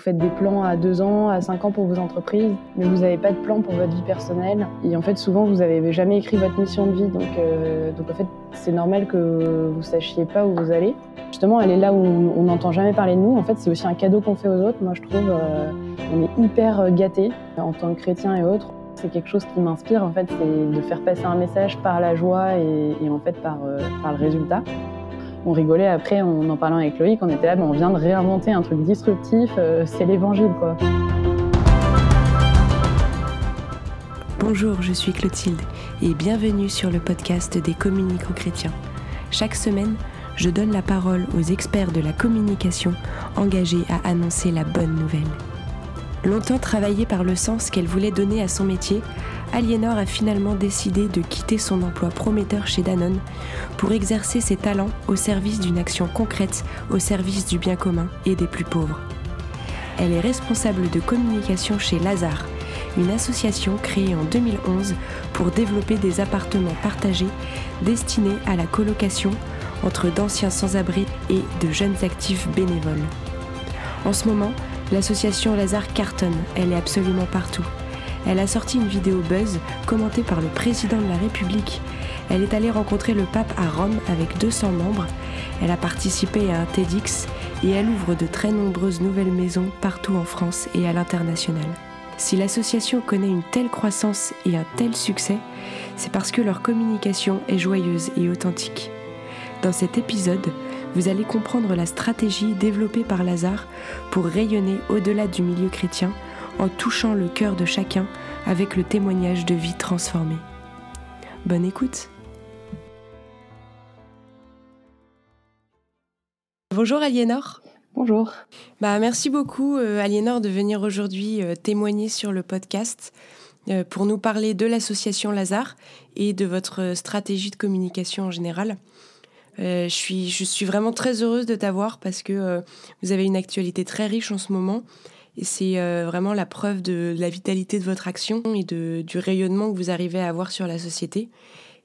Vous faites des plans à deux ans, à cinq ans pour vos entreprises, mais vous n'avez pas de plan pour votre vie personnelle. Et en fait, souvent, vous n'avez jamais écrit votre mission de vie. Donc, euh, en fait, c'est normal que vous sachiez pas où vous allez. Justement, est là où on n'entend jamais parler de nous. En fait, c'est aussi un cadeau qu'on fait aux autres. Moi, je trouve, euh, on est hyper gâtés en tant que chrétien et autres. C'est quelque chose qui m'inspire, en fait, c'est de faire passer un message par la joie et, et en fait par, euh, par le résultat on rigolait après en en parlant avec Loïc, on était là, mais on vient de réinventer un truc disruptif, euh, c'est l'évangile quoi. Bonjour, je suis Clotilde et bienvenue sur le podcast des communicants chrétiens. Chaque semaine, je donne la parole aux experts de la communication engagés à annoncer la bonne nouvelle. Longtemps travaillée par le sens qu'elle voulait donner à son métier, Aliénor a finalement décidé de quitter son emploi prometteur chez Danone pour exercer ses talents au service d'une action concrète au service du bien commun et des plus pauvres. Elle est responsable de communication chez Lazare, une association créée en 2011 pour développer des appartements partagés destinés à la colocation entre d'anciens sans-abri et de jeunes actifs bénévoles. En ce moment, l'association Lazare cartonne, elle est absolument partout elle a sorti une vidéo buzz commentée par le président de la République. Elle est allée rencontrer le pape à Rome avec 200 membres. Elle a participé à un TEDx et elle ouvre de très nombreuses nouvelles maisons partout en France et à l'international. Si l'association connaît une telle croissance et un tel succès, c'est parce que leur communication est joyeuse et authentique. Dans cet épisode, vous allez comprendre la stratégie développée par Lazare pour rayonner au-delà du milieu chrétien en touchant le cœur de chacun avec le témoignage de vie transformée. Bonne écoute Bonjour Aliénor Bonjour. Bah, merci beaucoup euh, Aliénor de venir aujourd'hui euh, témoigner sur le podcast euh, pour nous parler de l'association Lazare et de votre stratégie de communication en général. je, suis, je suis vraiment très heureuse de t'avoir parce que vous avez une actualité très riche en ce moment c'est euh, vraiment la preuve de la vitalité de votre action et du rayonnement que vous arrivez à avoir sur la société.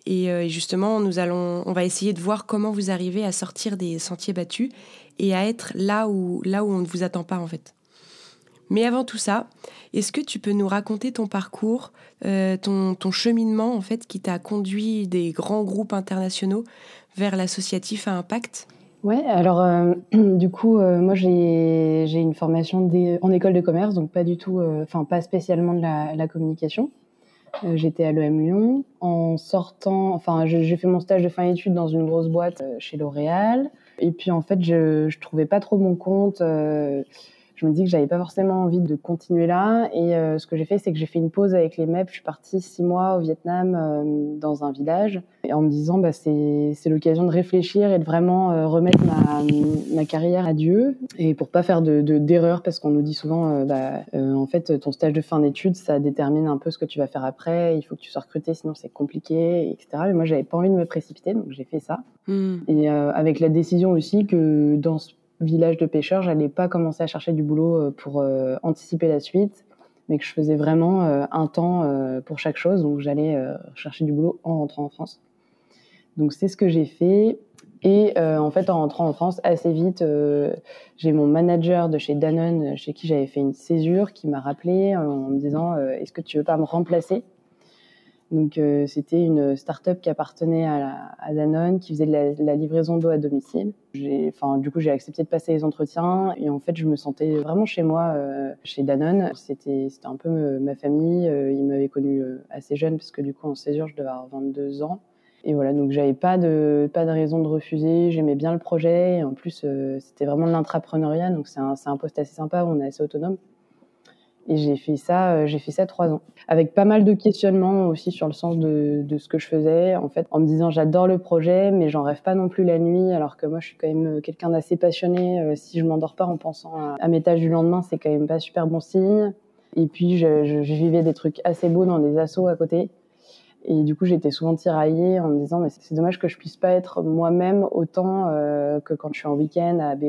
Et euh, justement, nous allons, on va essayer de voir comment vous arrivez à sortir des sentiers battus et à être là où, là où on ne vous attend pas en fait. Mais avant tout ça, est-ce que tu peux nous raconter ton parcours, euh, ton, ton, cheminement en fait qui t'a conduit des grands groupes internationaux vers l'associatif à impact? Ouais, alors euh, du coup, euh, moi j'ai une formation en école de commerce, donc pas du tout, euh, enfin pas spécialement de la, la communication. J'étais à l'EM Lyon. En sortant, enfin j'ai fait mon stage de fin d'études dans une grosse boîte chez L'Oréal. Et puis en fait, je, je trouvais pas trop mon compte je me dis que j'avais pas forcément envie de continuer là. Et euh, ce que j'ai fait, c'est que j'ai fait une pause avec les MEP. Je suis partie six mois au Vietnam euh, dans un village et en me disant bah, c'est l'occasion de réfléchir et de vraiment euh, remettre ma, ma, carrière à Dieu et pour pas faire de d'erreurs parce qu'on nous dit souvent bah, en fait ton stage de fin d'études ça détermine un peu ce que tu vas faire après. Il faut que tu sois recruté sinon c'est compliqué etc. Mais moi j'avais pas envie de me précipiter donc j'ai fait ça. Hmm. Et avec la décision aussi que dans ce village de pêcheurs, j'allais pas commencer à chercher du boulot euh, pour euh, anticiper la suite, mais que je faisais vraiment euh, un temps pour chaque chose. Donc j'allais chercher du boulot en rentrant en France. Donc c'est ce que j'ai fait. Et en fait, en rentrant en France, assez vite, j'ai mon manager de chez Danone, chez qui j'avais fait une césure, qui m'a rappelé en me disant Est-ce que tu veux pas me remplacer? Donc euh, c'était une start-up qui appartenait à, Danone, qui faisait de la, livraison d'eau à domicile. Du coup, j'ai accepté de passer les entretiens et en fait, je me sentais vraiment chez moi, euh, chez Danone. C'était un peu ma famille. Euh, ils m'avaient connu assez jeune parce que du coup, en césure, je devais avoir 22 ans. Et voilà, donc j'avais pas de pas de raison de refuser. J'aimais bien le projet. Et en plus, c'était vraiment de l'intrapreneuriat, donc c'est un, un poste assez sympa où on est assez autonome. Et j'ai fait ça, euh, j'ai fait ça trois ans, avec pas mal de questionnements aussi sur le sens de, de ce que je faisais. En fait, en me disant j'adore le projet, mais j'en rêve pas non plus la nuit, alors que moi je suis quand même euh, quelqu'un d'assez passionné. Euh, si je m'endors pas en pensant à, mes tâches du lendemain, c'est quand même pas super bon signe. Et puis je, je, je vivais des trucs assez beaux dans des assos à côté. Et du coup, j'étais souvent tiraillée en me disant, mais c'est dommage que je puisse pas être moi-même autant euh, que quand je suis en week-end à ABO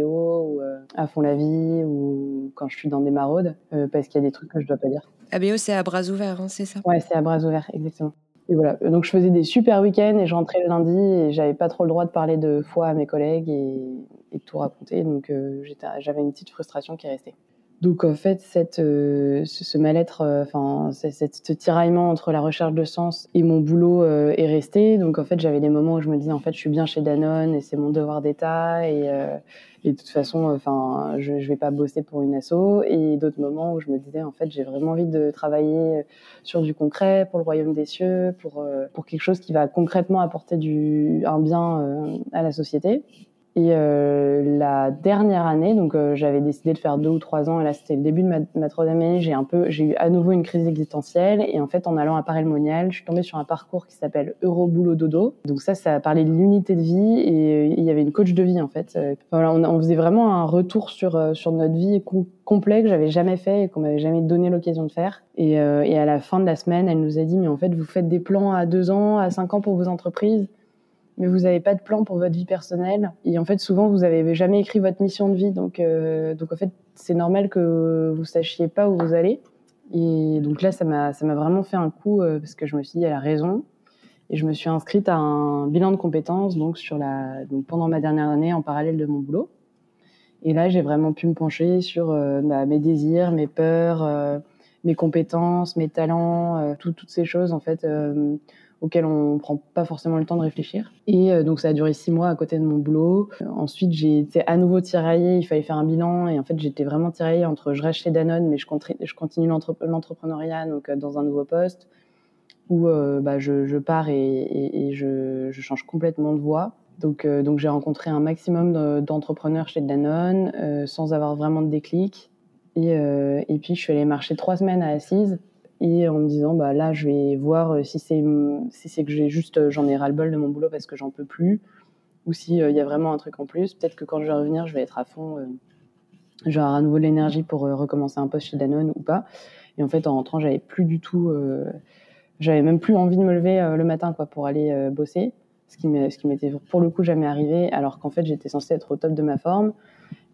ou euh, à Fond la Vie ou quand je suis dans des maraudes, euh, parce qu'il y a des trucs que je dois pas dire. ABO, c'est à bras ouverts, hein, c'est ça? Ouais, c'est à bras ouverts, exactement. Et voilà. Donc, je faisais des super week-ends et je rentrais le lundi et j'avais pas trop le droit de parler de foi à mes collègues et, et de tout raconter. Donc, j'avais une petite frustration qui est restée. Donc en fait, cette, euh, ce, mal-être, euh, enfin, ce tiraillement entre la recherche de sens et mon boulot euh, est resté. Donc en fait, j'avais des moments où je me disais en fait, je suis bien chez Danone et c'est mon devoir d'État et, et, de toute façon, enfin, je, je vais pas bosser pour une asso. Et d'autres moments où je me disais en fait, j'ai vraiment envie de travailler sur du concret pour le royaume des cieux, pour pour quelque chose qui va concrètement apporter du un bien à la société. Et euh, la dernière année, donc euh, j'avais décidé de faire deux ou trois ans, et là c'était le début de ma, troisième année, j'ai un peu, j'ai eu à nouveau une crise existentielle, et en fait en allant à Paris Monial, je suis tombée sur un parcours qui s'appelle Euro Boulot Dodo. Donc ça, ça parlait de l'unité de vie, et euh, il y avait une coach de vie en fait. voilà, on, faisait vraiment un retour sur sur notre vie complet que j'avais jamais fait et qu'on m'avait jamais donné l'occasion de faire. Et, et à la fin de la semaine, elle nous a dit mais en fait vous faites des plans à deux ans, à cinq ans pour vos entreprises mais vous n'avez pas de plan pour votre vie personnelle. Et en fait, souvent, vous n'avez jamais écrit votre mission de vie. Donc, euh, donc en fait, c'est normal que vous sachiez pas où vous allez. Et donc là, ça m'a, vraiment fait un coup euh, parce que je me suis dit, elle a raison. Et je me suis inscrite à un bilan de compétences donc sur la, donc pendant ma dernière année en parallèle de mon boulot. Et là, j'ai vraiment pu me pencher sur euh, bah, mes désirs, mes peurs, mes compétences, mes talents, euh, toutes ces choses en fait auquel on prend pas forcément le temps de réfléchir. Et euh, donc ça a duré six mois à côté de mon boulot. Euh, ensuite j'ai été à nouveau tiraillée, il fallait faire un bilan et en fait j'étais vraiment tiraillée entre je reste chez Danone mais je, je continue l'entrepreneuriat donc euh, dans un nouveau poste où bah, je, je, pars et, et, et je, je, change complètement de voie. Donc, donc j'ai rencontré un maximum d'entrepreneurs chez Danone sans avoir vraiment de déclic. Et, et puis je suis allée marcher trois semaines à Assise et en me disant bah là je vais voir euh, si c'est si que euh, j'en ai ras le bol de mon boulot parce que j'en peux plus ou s'il euh, il y a vraiment un truc en plus. Peut-être que quand je vais revenir je vais être à fond euh, j'aurai à nouveau de l'énergie pour recommencer un poste chez Danone ou pas. Et en fait en rentrant j'avais plus du tout j'avais même plus envie de me lever le matin quoi pour aller bosser ce qui m'était pour le coup jamais arrivé alors qu'en fait j'étais censée être au top de ma forme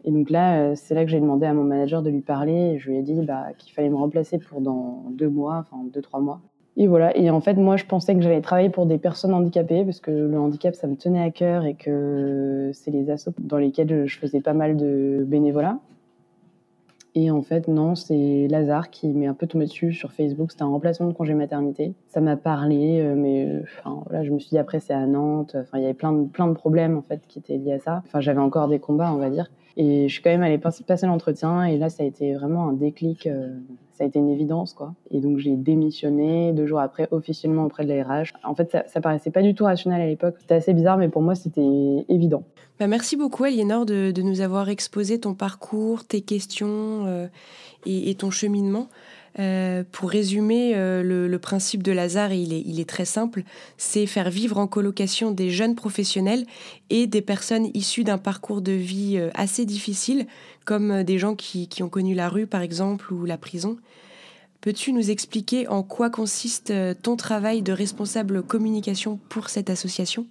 et donc là, euh, c'est là que j'ai demandé à mon manager de lui parler. Je lui ai dit bah, qu'il fallait me remplacer pour dans deux mois, enfin deux, trois mois. Et voilà. Et en fait, moi, je pensais que j'allais travailler pour des personnes handicapées parce que le handicap, ça me tenait à cœur et que c'est les assos dans lesquels je faisais pas mal de bénévolat. Et en fait, non, c'est Lazare qui m'est un peu tombé dessus sur Facebook. C'était un remplacement de congé maternité. Ça m'a parlé, euh, mais enfin, voilà, je me suis dit après, c'est à Nantes. Enfin, il y avait plein de, plein de problèmes en fait qui étaient liés à ça. Enfin, j'avais encore des combats, on va dire. Et je suis quand même allée passer l'entretien et là, ça a été vraiment un déclic. Euh, ça a été une évidence, quoi. Et donc, j'ai démissionné deux jours après officiellement auprès de la. En fait, ça, ça paraissait pas du tout rationnel à l'époque. C'était assez bizarre, mais pour moi, c'était évident. Bah, merci beaucoup, Aliénor, de, nous avoir exposé ton parcours, tes questions euh, et, ton cheminement. Euh, pour résumer, euh, le, principe de Lazare, il est, très simple, c'est faire vivre en colocation des jeunes professionnels et des personnes issues d'un parcours de vie euh, assez difficile, comme des gens qui, ont connu la rue par exemple ou la prison. Peux-tu nous expliquer en quoi consiste ton travail de responsable communication pour cette association?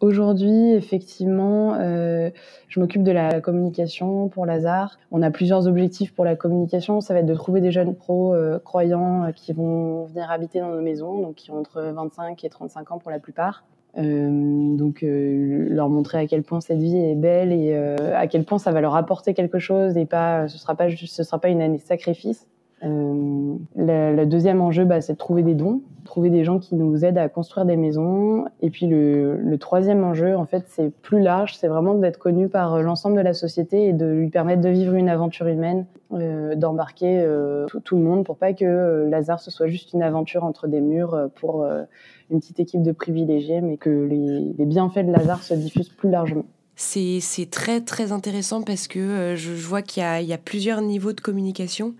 Aujourd'hui, effectivement, euh, je m'occupe de la communication pour Lazare. On a plusieurs objectifs pour la communication. Ça va être de trouver des jeunes pros euh, croyants euh, qui vont venir habiter dans nos maisons, donc qui ont entre 25 et 35 ans pour la plupart. Donc leur montrer à quel point cette vie est belle et à quel point ça va leur apporter quelque chose et pas ce sera pas ce sera pas une année de sacrifice. Euh, le, deuxième enjeu, bah, c'est de trouver des dons, trouver des gens qui nous aident à construire des maisons. Et puis le, troisième enjeu, en fait, c'est plus large, c'est vraiment d'être connu par l'ensemble de la société et de lui permettre de vivre une aventure humaine, euh, d'embarquer euh, tout, le monde pour pas que Lazare ce soit juste une aventure entre des murs pour une petite équipe de privilégiés, mais que les, bienfaits de Lazare se diffusent plus largement. C'est très très intéressant parce que je, vois qu'il y, a plusieurs niveaux de communication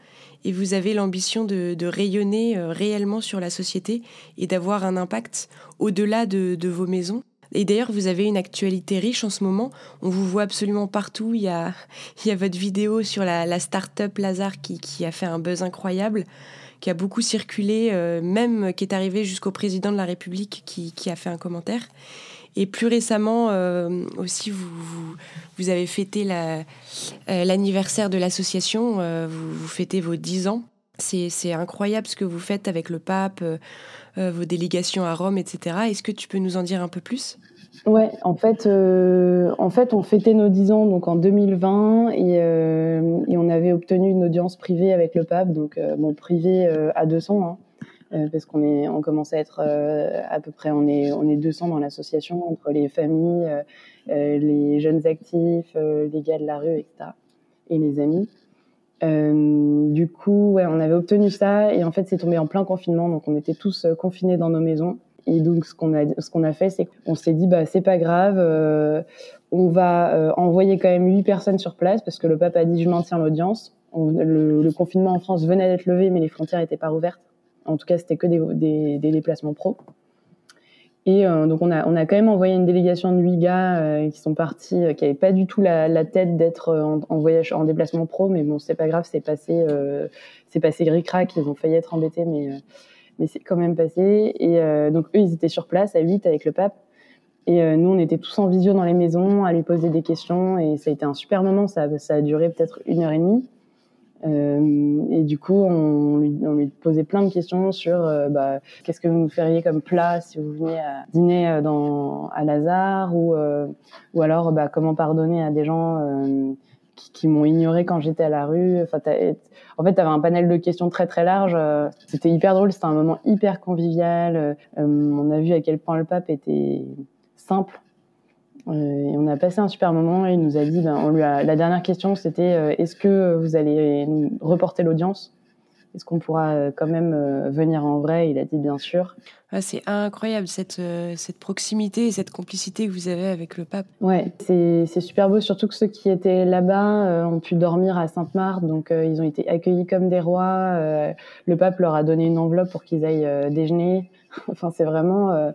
et vous avez l'ambition de, rayonner euh, réellement sur la société et d'avoir un impact au-delà de, vos maisons. Et d'ailleurs, vous avez une actualité riche en ce moment. On vous voit absolument partout. Il y a, il y a votre vidéo sur la, la start-up Lazare qui, a fait un buzz incroyable, qui a beaucoup circulé, euh, même qui est arrivé jusqu'au président de la République qui a fait un commentaire. Et plus récemment euh, aussi, vous, avez fêté l'anniversaire euh, de l'association, euh, vous, fêtez vos 10 ans. C'est incroyable ce que vous faites avec le pape, vos délégations à Rome, etc. Est-ce que tu peux nous en dire un peu plus? Ouais, en fait, en fait, on fêtait nos 10 ans donc en 2020 et, on avait obtenu une audience privée avec le pape, donc bon privé à 200, hein, parce qu'on est, on commence à être à peu près, on est, on est 200 dans l'association entre les familles, les jeunes actifs, les gars de la rue, etc. et les amis. Euh, du coup, ouais, on avait obtenu ça et en fait, c'est tombé en plein confinement, donc on était tous euh, confinés dans nos maisons. Et donc, ce qu'on a, ce qu'on a fait, c'est qu'on s'est dit, bah, c'est pas grave, euh, on va euh, envoyer quand même huit personnes sur place parce que le pape a dit, je maintiens l'audience. Le, confinement en France venait d'être levé, mais les frontières n'étaient pas rouvertes. En tout cas, c'était que des, déplacements pro. Et euh, donc on a, quand même envoyé une délégation de huit gars euh, qui sont partis, euh, qui n'avaient pas du tout la, tête d'être en, voyage, en déplacement pro, mais bon, c'est pas grave, c'est passé, c'est passé ils ont failli être embêtés, mais, mais c'est quand même passé. Et donc eux, ils étaient sur place à 8 avec le pape. Et nous, on était tous en visio dans les maisons à lui poser des questions, et ça a été un super moment, ça a duré peut-être une heure et demie. Euh, et du coup, on lui, on lui, posait plein de questions sur euh, bah, qu'est-ce que vous feriez comme plat si vous veniez à dîner euh, dans, à Lazare ou, ou alors bah, comment pardonner à des gens qui, qui m'ont ignoré quand j'étais à la rue. En fait, tu avais un panel de questions très très large. C'était hyper drôle, c'était un moment hyper convivial. on a vu à quel point le pape était simple euh, et on a passé un super moment et il nous a dit, ben, on lui a, la dernière question c'était euh, est-ce que vous allez reporter l'audience? Est-ce qu'on pourra euh, quand même venir en vrai? Il a dit bien sûr. Ah, c'est incroyable cette, cette proximité et cette complicité que vous avez avec le pape. Ouais, c'est super beau, surtout que ceux qui étaient là-bas ont pu dormir à Sainte-Marthe, donc ils ont été accueillis comme des rois. le pape leur a donné une enveloppe pour qu'ils aillent déjeuner. enfin, c'est vraiment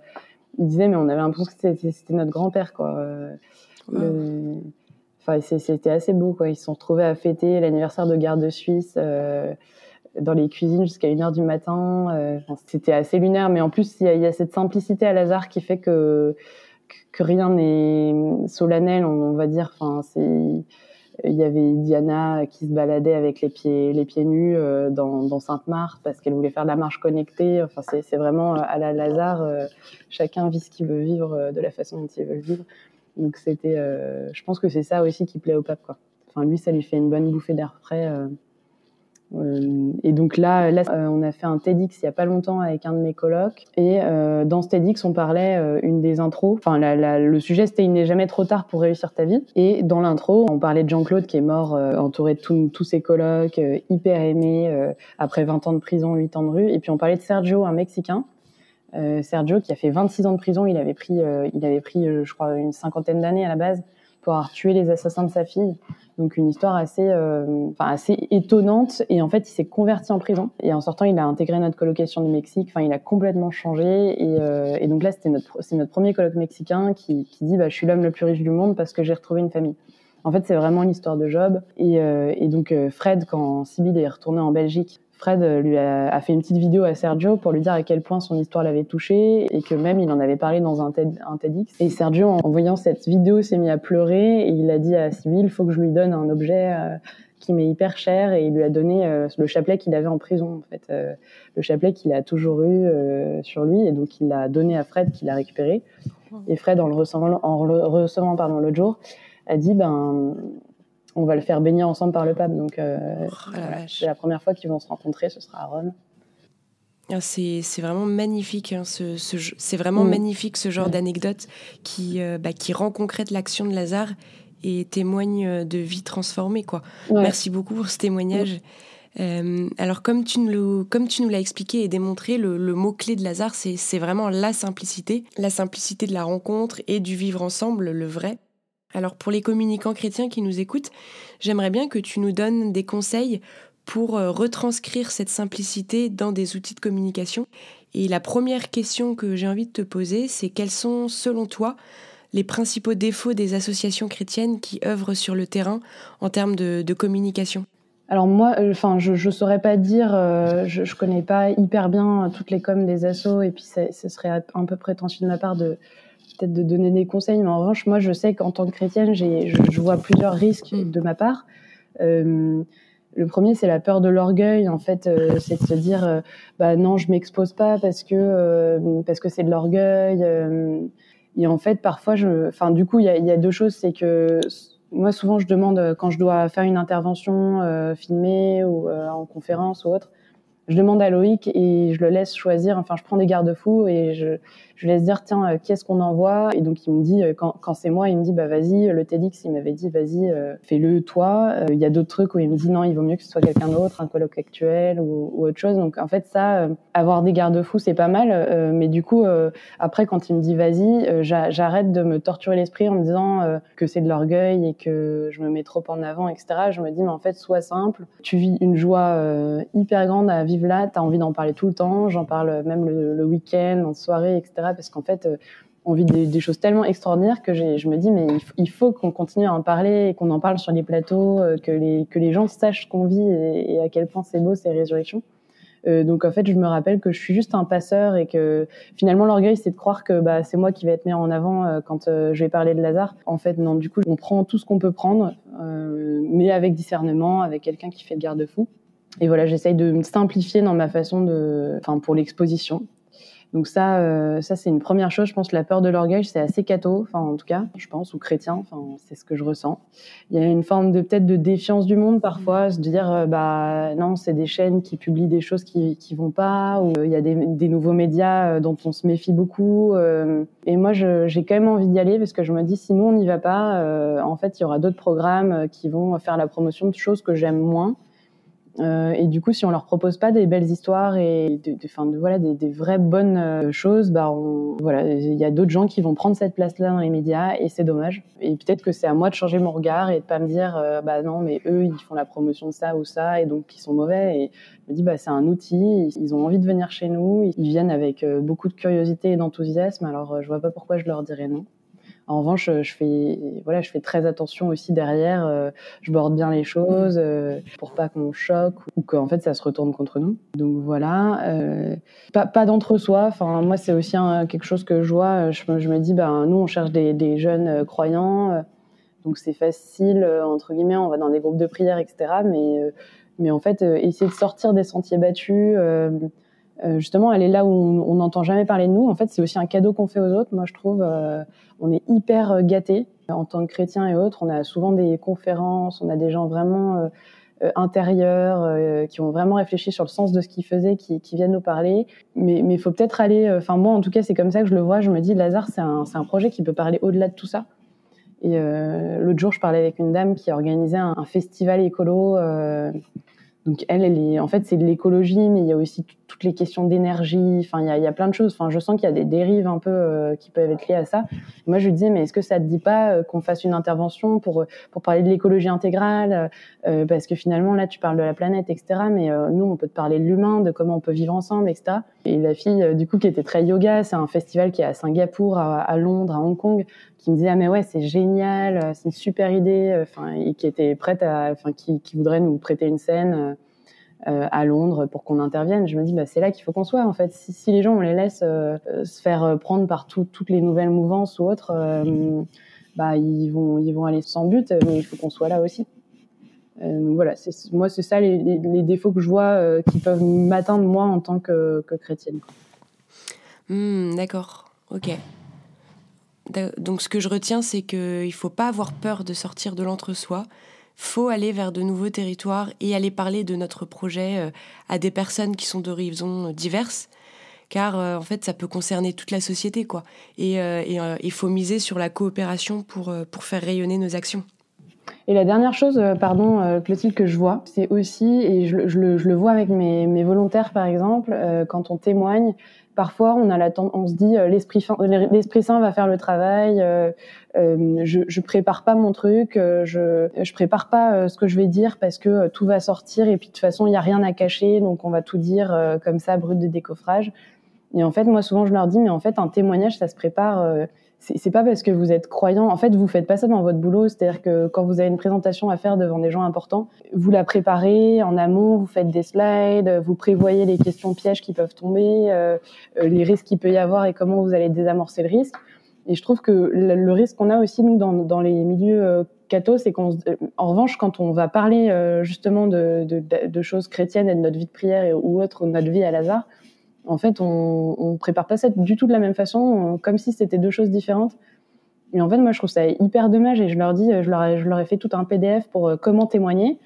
il disait, mais on avait l'impression que c'était notre grand-père, quoi. Enfin, c'était assez beau, quoi. Ils se sont retrouvés à fêter l'anniversaire de Garde Suisse euh, dans les cuisines jusqu'à 1h du matin. Euh, c'était assez lunaire, mais en plus, il y, a cette simplicité à Lazare qui fait que, que, rien n'est solennel, on, va dire. Enfin, c'est il y avait Diana qui se baladait avec les pieds, les pieds nus euh, dans, Sainte-Marthe parce qu'elle voulait faire de la marche connectée. Enfin, c'est vraiment euh, à la Lazare, euh, chacun vit ce qu'il veut vivre de la façon dont il veut le vivre. Donc c'était, je pense que c'est ça aussi qui plaît au pape, quoi. Enfin, lui, ça lui fait une bonne bouffée d'air frais. Euh, et donc là, là euh, on a fait un TEDx il y a pas longtemps avec un de mes colocs. Et euh, dans ce TEDx, on parlait une des intros. Enfin, la, la, le sujet c'était il n'est jamais trop tard pour réussir ta vie. Et dans l'intro, on parlait de Jean-Claude qui est mort entouré de tous ses colocs, hyper aimé après 20 ans de prison, 8 ans de rue. Et puis on parlait de Sergio, un Mexicain. Sergio qui a fait 26 ans de prison. Il avait pris, il avait pris, je crois, une cinquantaine d'années à la base pour avoir tué les assassins de sa fille. Donc une histoire assez, euh, enfin assez étonnante. Et en fait, il s'est converti en prison. Et en sortant, il a intégré notre colocation du Mexique. Enfin, il a complètement changé. Et, euh, donc là, c'était notre, c'est notre premier colloque mexicain qui, dit, bah, je suis l'homme le plus riche du monde parce que j'ai retrouvé une famille. En fait, c'est vraiment l'histoire de Job. Et, euh, et donc Fred, quand Sibyl est retourné en Belgique, Fred lui a, fait une petite vidéo à Sergio pour lui dire à quel point son histoire l'avait touché et que même il en avait parlé dans un, TED, un TEDx. Et Sergio, en voyant cette vidéo, s'est mis à pleurer et il a dit à Sybille, il faut que je lui donne un objet euh, qui m'est hyper cher et il lui a donné euh, le chapelet qu'il avait en prison, en fait, euh, le chapelet qu'il a toujours eu sur lui et donc il l'a donné à Fred qui l'a récupéré. Et Fred, en le recevant, en le recevant pardon l'autre jour, a dit ben on va le faire bénir ensemble par le pape. Donc, euh, oh, c'est la première fois qu'ils vont se rencontrer, ce sera à Rome. Ah, c'est vraiment magnifique, hein, ce, c'est vraiment mm. magnifique ce genre d'anecdote qui, euh, bah, qui rend concrète l'action de Lazare et témoigne euh, de vie transformée. Quoi. Merci beaucoup pour ce témoignage. alors, comme tu, nous, comme tu nous l'as expliqué et démontré, le, le mot-clé de Lazare, c'est vraiment la simplicité, la simplicité de la rencontre et du vivre ensemble, le vrai. Alors pour les communicants chrétiens qui nous écoutent, j'aimerais bien que tu nous donnes des conseils pour euh, retranscrire cette simplicité dans des outils de communication. Et la première question que j'ai envie de te poser, c'est quels sont, selon toi, les principaux défauts des associations chrétiennes qui œuvrent sur le terrain en termes de, communication? Alors moi, euh, enfin, je, ne saurais pas dire, euh, je, je connais pas hyper bien toutes les coms des assos, et puis ce serait un peu prétentieux de ma part de, peut-être de donner des conseils, mais en revanche, moi, je sais qu'en tant que chrétienne, je, je, vois plusieurs risques mm. de ma part. Euh, le premier, c'est la peur de l'orgueil. En fait, euh, c'est de se dire, euh, bah non, je m'expose pas parce que parce que c'est de l'orgueil. Et en fait, parfois, je, enfin, du coup, il y a, y a, deux choses, c'est que moi, souvent, je demande quand je dois faire une intervention euh, filmée ou euh, en conférence ou autre, je demande à Loïc et je le laisse choisir. Enfin, je prends des garde-fous et je, je laisse dire tiens euh, qu'est-ce qu'on envoie? Et donc il me dit euh, quand, c'est moi il me dit bah vas-y le TEDx il m'avait dit vas-y euh, fais-le toi. Il y a d'autres trucs où il me dit non il vaut mieux que ce soit quelqu'un d'autre un colloque actuel ou, autre chose. Donc en fait ça avoir des garde-fous c'est pas mal. Mais du coup après quand il me dit vas-y j'arrête de me torturer l'esprit en me disant que c'est de l'orgueil et que je me mets trop en avant etc je me dis mais en fait sois simple. Tu vis une joie hyper grande à vivre là. T'as envie d'en parler tout le temps. J'en parle même le week-end en soirée etc parce qu'en fait, euh, on vit des, choses tellement extraordinaires que je me dis, mais il faut, qu'on continue à en parler et qu'on en parle sur les plateaux, euh, que, les, que les gens sachent qu'on vit et, à quel point c'est beau ces résurrections. Euh, donc en fait, je me rappelle que je suis juste un passeur et que finalement l'orgueil, c'est de croire que bah, c'est moi qui vais être mis en avant quand je vais parler de Lazare. En fait, non. Du coup, on prend tout ce qu'on peut prendre, mais avec discernement, avec quelqu'un qui fait le garde-fou. Et voilà, j'essaye de me simplifier dans ma façon de, enfin pour l'exposition. Donc ça, euh, ça c'est une première chose. Je pense que la peur de l'orgueil, c'est assez catho, enfin en tout cas, je pense, ou chrétien. Enfin, c'est ce que je ressens. Il y a une forme de peut-être de défiance du monde parfois, se dire euh, bah non, c'est des chaînes qui publient des choses qui qui vont pas, ou euh, il y a des, des, nouveaux médias dont on se méfie beaucoup. et moi, j'ai quand même envie d'y aller parce que je me dis si nous on n'y va pas, en fait, il y aura d'autres programmes qui vont faire la promotion de choses que j'aime moins. Euh, et du coup, si on leur propose pas des belles histoires et de, de, de voilà, des, des, vraies bonnes euh, choses, bah on, voilà, il y a d'autres gens qui vont prendre cette place-là dans les médias et c'est dommage. Et peut-être que c'est à moi de changer mon regard et de pas me dire, euh, bah non, mais eux, ils font la promotion de ça ou ça et donc ils sont mauvais. Et je me dis, bah c'est un outil, ils ont envie de venir chez nous, ils viennent avec beaucoup de curiosité et d'enthousiasme. Alors je vois pas pourquoi je leur dirais non. En revanche, je fais, voilà, je fais très attention aussi derrière. Euh, je borde bien les choses euh, pour pas qu'on choque ou qu'en fait ça se retourne contre nous. Donc voilà, euh, pas, pas d'entre-soi. Enfin, moi, c'est aussi quelque chose que je vois. Je, me dis, ben nous, on cherche des, jeunes croyants, donc c'est facile entre guillemets. On va dans des groupes de prière, etc. Mais mais en fait, essayer de sortir des sentiers battus. Euh, justement, elle est là où on n'entend jamais parler de nous. En fait, c'est aussi un cadeau qu'on fait aux autres. Moi, je trouve, euh, on est hyper euh, gâtés en tant que chrétiens et autres. On a souvent des conférences, on a des gens vraiment intérieurs qui ont vraiment réfléchi sur le sens de ce qu'ils faisaient, qui, viennent nous parler. Mais il faut peut-être aller. Enfin, moi, en tout cas, c'est comme ça que je le vois. Je me dis, Lazare, c'est un, un, projet qui peut parler au-delà de tout ça. Et l'autre jour, je parlais avec une dame qui organisait un, un festival écolo donc elle, elle est, en fait, c'est de l'écologie, mais il y a aussi toutes les questions d'énergie. Enfin, il y, y a, plein de choses. Enfin, je sens qu'il y a des dérives un peu euh, qui peuvent être liées à ça. moi, je lui disais, mais est-ce que ça te dit pas euh, qu'on fasse une intervention pour pour parler de l'écologie intégrale euh, Parce que finalement, là, tu parles de la planète, etc. Mais nous, on peut te parler de l'humain, de comment on peut vivre ensemble, etc. Et la fille, du coup, qui était très yoga, c'est un festival qui est à Singapour, à, à Londres, à Hong Kong, qui me disait ah mais ouais c'est génial, euh, c'est une super idée, euh, enfin et qui était prête à, enfin qui, qui voudrait nous prêter une scène euh, à Londres pour qu'on intervienne. Je me dis bah c'est là qu'il faut qu'on soit en fait. Si, les gens on les laisse se faire prendre par tout, toutes les nouvelles mouvances ou autres, bah ils vont ils vont aller sans but, mais il faut qu'on soit là aussi. donc voilà, moi c'est ça les, défauts que je vois qui peuvent m'atteindre moi en tant que, chrétienne. Mmh, D'accord, ok. Donc ce que je retiens, c'est qu'il ne faut pas avoir peur de sortir de l'entre-soi. Faut aller vers de nouveaux territoires et aller parler de notre projet euh, à des personnes qui sont d'horizons diverses. Car euh, en fait, ça peut concerner toute la société. quoi. Et euh, il faut miser sur la coopération pour, pour faire rayonner nos actions. Et la dernière chose, pardon, Clotilde, que je vois, c'est aussi, et je, je, le, je, le, vois avec mes, mes volontaires par exemple, quand on témoigne, parfois on a la on se dit euh, l'esprit l'esprit saint va faire le travail euh, euh, je, je prépare pas mon truc je je prépare pas ce que je vais dire parce que tout va sortir et puis de toute façon il y a rien à cacher donc on va tout dire comme ça brut de décoffrage. Et en fait moi souvent je leur dis mais en fait un témoignage ça se prépare c'est pas parce que vous êtes croyant. En fait, vous faites pas ça dans votre boulot. C'est-à-dire que quand vous avez une présentation à faire devant des gens importants, vous la préparez en amont, vous faites des slides, vous prévoyez les questions pièges qui peuvent tomber, euh, euh les risques qu'il peut y avoir et comment vous allez désamorcer le risque. Et je trouve que le, risque qu'on a aussi nous dans, les milieux euh, c'est qu'en revanche, quand on va parler euh, justement de, choses chrétiennes et de notre vie de prière et, ou autre, notre vie à Lazare, En fait, on, on prépare pas ça du tout de la même façon, comme si c'était deux choses différentes. Et en fait, moi, je trouve ça hyper dommage et je leur dis, je leur ai, je leur ai fait tout un PDF pour comment témoigner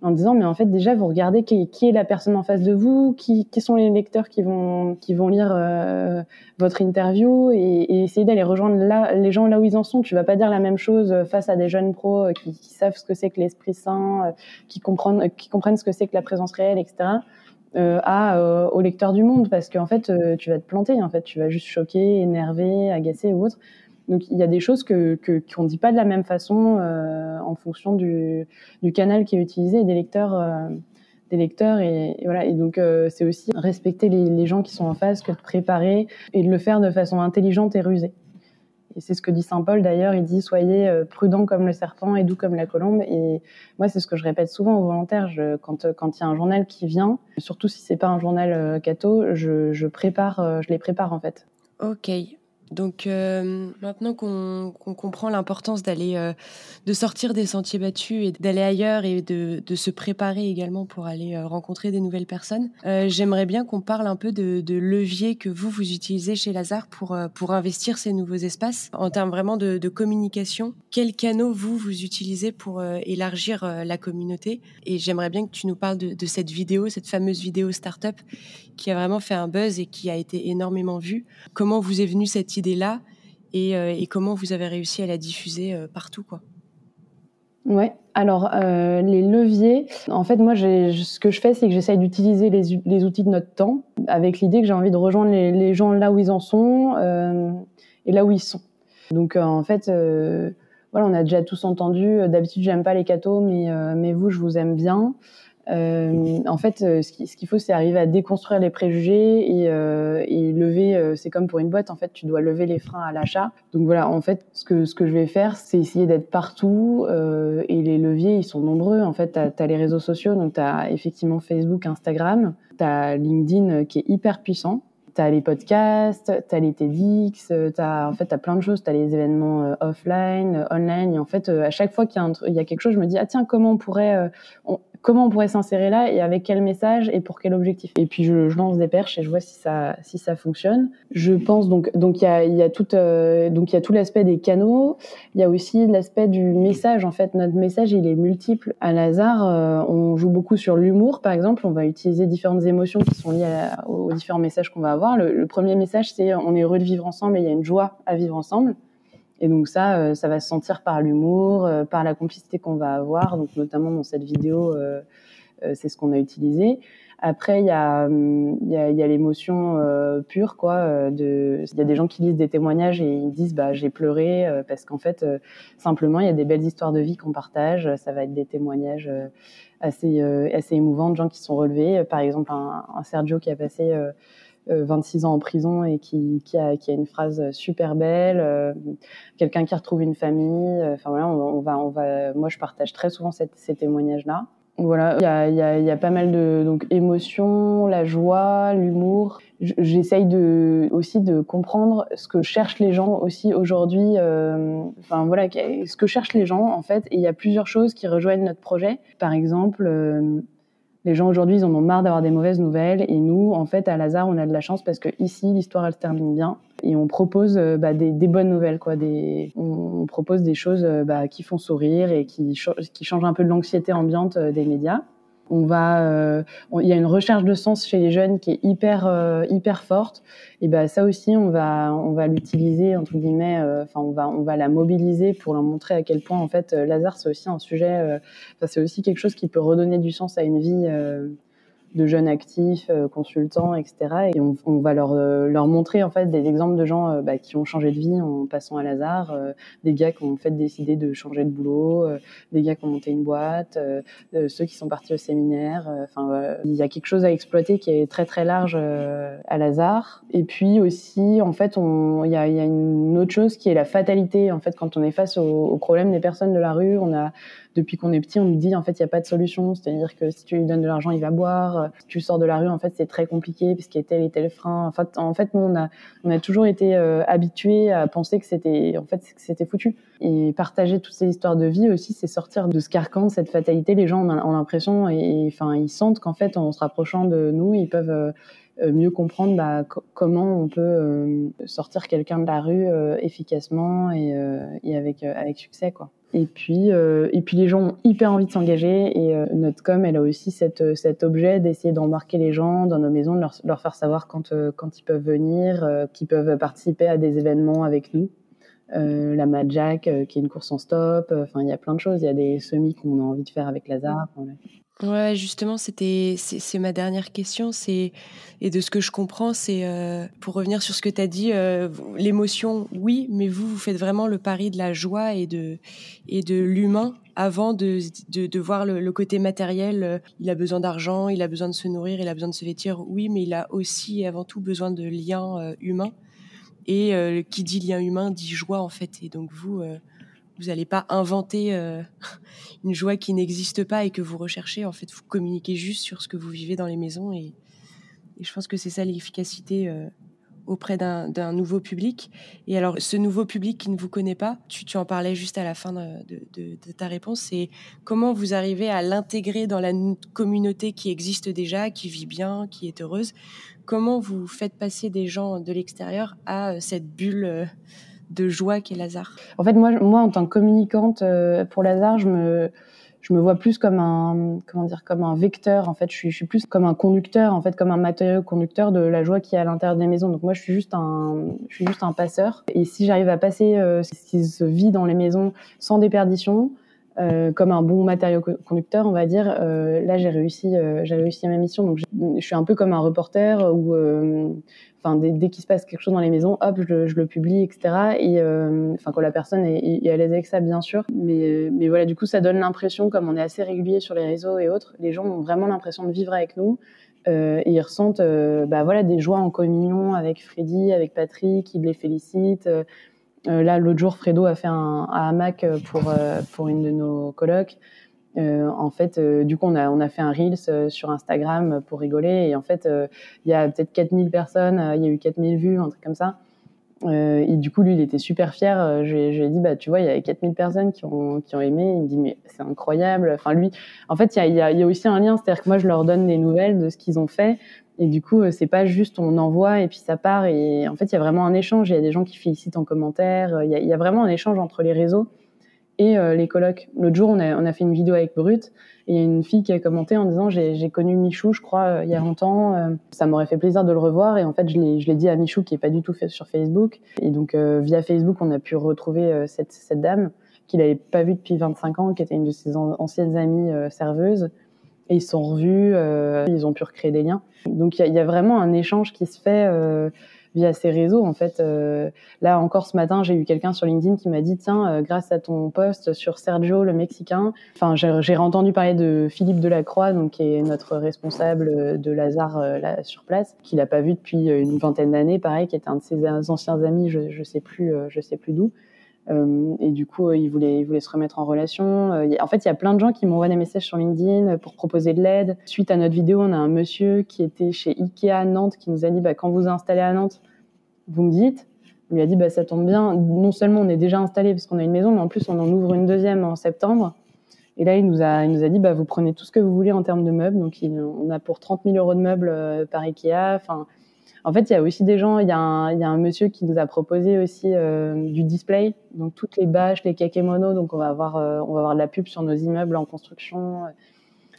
en disant mais en fait déjà vous regardez qui, est la personne en face de vous, qui, qui sont les lecteurs qui vont qui vont lire euh, votre interview et, essayer d'aller rejoindre là, les gens là où ils en sont. Tu vas pas dire la même chose face à des jeunes pros euh, qui, qui savent ce que c'est que l'esprit saint, euh, qui comprennent qui comprennent ce que c'est que la présence réelle, etc. Euh, à euh, aux lecteurs du monde parce qu'en fait tu vas te planter en fait. Tu vas juste choquer énerver agacer ou autre. Donc il y a des choses que qu'on ne dit pas de la même façon euh, en fonction du, du, canal qui est utilisé et des lecteurs. Euh, des lecteurs et, voilà. Et donc euh, c'est aussi respecter les, les, gens qui sont en face que de préparer et de le faire de façon intelligente et rusée et c'est ce que dit saint Paul d'ailleurs. Il dit soyez prudent comme le serpent et doux comme la colombe. Et moi c'est ce que je répète souvent aux volontaires. Je, quand quand il y a un journal qui vient surtout si c'est pas un journal catho je, je prépare je les prépare en fait. Ok donc euh, maintenant qu'on comprend l'importance d'aller, euh, de sortir des sentiers battus et d'aller ailleurs et de, se préparer également pour aller euh, rencontrer des nouvelles personnes, j'aimerais bien qu'on parle un peu de, de leviers que vous vous utilisez chez Lazare pour pour investir ces nouveaux espaces en termes vraiment de, de communication. Quels canaux vous vous utilisez pour élargir la communauté? Et j'aimerais bien que tu nous parles de, cette vidéo, cette fameuse vidéo startup qui a vraiment fait un buzz et qui a été énormément vue. Comment vous est venue cette idée-là euh, et, comment vous avez réussi à la diffuser euh, partout quoi Ouais, alors euh, les leviers, en fait moi ce que je fais c'est que j'essaye d'utiliser les, outils de notre temps avec l'idée que j'ai envie de rejoindre les, gens là où ils en sont et là où ils sont. Donc en fait voilà on a déjà tous entendu, d'habitude j'aime pas les cathos mais, mais vous je vous aime bien. Euh, en fait, euh, ce qu'il faut, c'est arriver à déconstruire les préjugés et, euh, lever. C'est comme pour une boîte, en fait, tu dois lever les freins à l'achat. Donc voilà, en fait, ce que je vais faire, c'est essayer d'être partout. Et les leviers, ils sont nombreux. En fait, tu as, les réseaux sociaux, donc tu as effectivement Facebook, Instagram, tu as LinkedIn qui est hyper puissant. T'as les podcasts, t'as les TEDx, t'as en fait t'as plein de choses, t'as les événements offline, online. Et en fait, à chaque fois qu'il y a quelque chose, je me dis ah tiens comment on pourrait, comment on pourrait s'insérer là et avec quel message et pour quel objectif. Et puis je, lance des perches et je vois si ça si ça fonctionne. Je pense donc donc il y a il y a tout euh, donc il y a tout l'aspect des canaux. Il y a aussi l'aspect du message. En fait, notre message il est multiple. À Lazare, euh, on joue beaucoup sur l'humour, par exemple. On va utiliser différentes émotions qui sont liées aux différents messages qu'on va avoir. Le, le premier message c'est on est heureux de vivre ensemble et il y a une joie à vivre ensemble. Et donc ça, euh, ça va se sentir par l'humour, euh, par la complicité qu'on va avoir. Donc notamment dans cette vidéo, euh, c'est ce qu'on a utilisé. Après, il y a, hum, y a, y a l'émotion pure, quoi. de, il y a des gens qui lisent des témoignages et ils disent, bah, j'ai pleuré parce qu'en fait, simplement, il y a des belles histoires de vie qu'on partage. Ça va être des témoignages assez, assez émouvants de gens qui sont relevés. Par exemple, un, un Sergio qui a passé 26 euh, ans en prison et qui, a, une phrase super belle, euh, quelqu'un qui retrouve une famille. Euh, enfin voilà, on, va, on va. Moi, je partage très souvent ces témoignages-là. Voilà, il y a, pas mal de donc émotions, la joie, l'humour. J'essaye aussi de comprendre ce que cherchent les gens aussi aujourd'hui. Enfin voilà, ce que cherchent les gens en fait. Et il y a plusieurs choses qui rejoignent notre projet. Par exemple. Les gens aujourd'hui, ils en ont marre d'avoir des mauvaises nouvelles. Et nous, en fait, à Lazare, on a de la chance parce que ici, l'histoire, elle se termine bien. Et on propose euh, bah, des, bonnes nouvelles, quoi. On, propose des choses euh, bah, qui font sourire et qui, qui changent un peu de l'anxiété ambiante euh, des médias on va, euh, il y a une recherche de sens chez les jeunes qui est hyper euh, hyper forte. Et ben ça aussi, on va on va l'utiliser entre guillemets. Euh, enfin, on va on va la mobiliser pour leur montrer à quel point en fait Lazare c'est aussi un sujet. Enfin, c'est aussi quelque chose qui peut redonner du sens à une vie de jeunes actifs, euh, consultants, etc. Et on, on va leur, euh, leur montrer en fait des exemples de gens euh, bah, qui ont changé de vie en passant à Lazare, des gars qui ont fait décider de changer de boulot, des gars qui ont monté une boîte, ceux qui sont partis au séminaire. Enfin, il y a quelque chose à exploiter qui est très très large à Lazare. Et puis aussi, en fait, il y a, y a, une autre chose qui est la fatalité. En fait, quand on est face aux, aux problèmes des personnes de la rue, on a depuis qu'on est petit, on nous dit en fait il n'y a pas de solution, c'est-à-dire que si tu lui donnes de l'argent, il va boire. Si tu sors de la rue, en fait c'est très compliqué puisqu'il y a tel et tel frein. En fait, en fait nous on a on a toujours été euh, habitués à penser que c'était en fait foutu. Et partager toutes ces histoires de vie aussi, c'est sortir de ce carcan, cette fatalité. Les gens ont, l'impression et ils sentent qu'en fait en se rapprochant de nous, ils peuvent euh, mieux comprendre bah, comment on peut euh, sortir quelqu'un de la rue euh, efficacement et, avec, avec succès. Quoi. Et puis, et puis les gens ont hyper envie de s'engager et notre com, elle a aussi cette, cet objet d'essayer d'embarquer les gens dans nos maisons, de leur, leur faire savoir quand, quand ils peuvent venir, qu'ils peuvent participer à des événements avec nous. Euh, la Mad Jack, qui est une course en stop. Enfin, il y a plein de choses. Il y a des semis qu'on a envie de faire avec Lazare. Ouais, justement, c'était c'est ma dernière question. C'est et de ce que je comprends, c'est euh, pour revenir sur ce que tu as dit, euh, l'émotion, oui, mais vous vous faites vraiment le pari de la joie et de et de l'humain avant de, de, de voir le, le, côté matériel. Euh, il a besoin d'argent, il a besoin de se nourrir, il a besoin de se vêtir, oui, mais il a aussi et avant tout besoin de liens humains. Et qui dit lien humain dit joie en fait. Et donc vous vous n'allez pas inventer euh, une joie qui n'existe pas et que vous recherchez. En fait, vous communiquez juste sur ce que vous vivez dans les maisons. Et, je pense que c'est ça l'efficacité euh, auprès d'un nouveau public. Et alors, ce nouveau public qui ne vous connaît pas, tu, en parlais juste à la fin de, de ta réponse, c'est comment vous arrivez à l'intégrer dans la communauté qui existe déjà, qui vit bien, qui est heureuse? Comment vous faites passer des gens de l'extérieur à euh, cette bulle de joie qu'est Lazare En fait, moi, moi, en tant que communicante euh, pour Lazare, je me, je me vois plus comme un, comment dire, comme un vecteur. En fait, je suis, je suis plus comme un conducteur, en fait, comme un matériau conducteur de la joie qui est à l'intérieur des maisons. Donc moi, je suis juste un, je suis juste un passeur. Et si j'arrive à passer euh, ce qui se vit dans les maisons sans déperdition, euh, comme un bon matériau conducteur, on va dire. Euh, là, j'ai réussi, euh, j'ai réussi ma mission. Donc, je, suis un peu comme un reporter où, euh, enfin, dès, qu'il se passe quelque chose dans les maisons, hop, je, le publie, etc. Et enfin, quand la personne est, est, à l'aise avec ça, bien sûr. Mais, mais voilà, du coup, ça donne l'impression, comme on est assez régulier sur les réseaux et autres, les gens ont vraiment l'impression de vivre avec nous. Euh, et ils ressentent bah, voilà, des joies en communion avec Freddy, avec Patrick, ils les félicitent. Euh, là, l'autre jour, Fredo a fait un, hamac pour, euh, pour une de nos colocs. Euh, en fait, euh, du coup, on a, on a fait un Reels sur Instagram pour rigoler. Et en fait, il y a peut-être 4000 personnes, il y a eu 4000 vues, un truc comme ça. Et du coup, lui, il était super fier. je, lui ai dit, bah, tu vois, il y avait 4000 personnes qui ont, qui ont aimé. Il me dit, mais c'est incroyable. Enfin, lui, en fait, il y a, y, a, y a aussi un lien. C'est-à-dire que moi, je leur donne des nouvelles de ce qu'ils ont fait. Et du coup, euh, c'est pas juste on envoie et puis ça part. Et en fait, il y a vraiment un échange. Il y a des gens qui félicitent en commentaire. Il y a, il y a vraiment un échange entre les réseaux et euh, les colocs. L'autre jour, on a, on a fait une vidéo avec Brut et il y a une fille qui a commenté en disant j'ai connu Michou, je crois, euh, il y a longtemps. Euh, ça m'aurait fait plaisir de le revoir. Et en fait, je l'ai dit à Michou qui est pas du tout fait sur Facebook. Et donc, via Facebook, on a pu retrouver cette, cette dame qu'il n'avait pas vue depuis 25 ans, qui était une de ses anciennes amies serveuses et ils sont revus, ils ont pu recréer des liens. Donc il y, y, a vraiment un échange qui se fait via ces réseaux. En fait, euh, là encore ce matin, j'ai eu quelqu'un sur LinkedIn qui m'a dit tiens, euh, grâce à ton post sur Sergio le Mexicain, enfin j'ai entendu parler de Philippe Delacroix, donc qui est notre responsable de Lazare euh, là sur place, qu'il n'a pas vu depuis une vingtaine d'années, pareil, qui était un de ses anciens amis, je, je sais plus, je sais plus d'où. Euh, et du coup, il voulait, il voulait se remettre en relation. Euh, en fait, il y a plein de gens qui m'envoient des messages sur LinkedIn pour proposer de l'aide. Suite à notre vidéo, on a un monsieur qui était chez Ikea Nantes qui nous a dit bah, quand vous installez à Nantes, vous me dites. On lui a dit bah, ça tombe bien. Non seulement on est déjà installé parce qu'on a une maison, mais en plus on en ouvre une deuxième en septembre. Et là, il nous a, il nous a dit bah, vous prenez tout ce que vous voulez en termes de meubles. Donc, on a pour 30 000 euros de meubles euh, par Ikea. Enfin, en fait, il y a aussi des gens, il y, a un, monsieur qui nous a proposé aussi euh, du display, donc toutes les bâches, les kakémonos, donc on va avoir, euh, on va avoir de la pub sur nos immeubles en construction.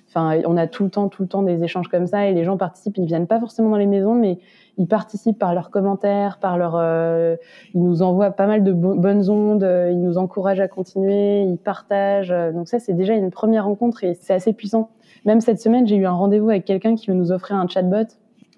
Enfin, on a tout le temps, tout le temps des échanges comme ça et les gens participent. Ils viennent pas forcément dans les maisons, mais ils participent par leurs commentaires, par leur, euh, ils nous envoient pas mal de bonnes ondes, ils nous encouragent à continuer, ils partagent. Donc ça, c'est déjà une première rencontre et c'est assez puissant. Même cette semaine, j'ai eu un rendez-vous avec quelqu'un qui veut nous offrir un chatbot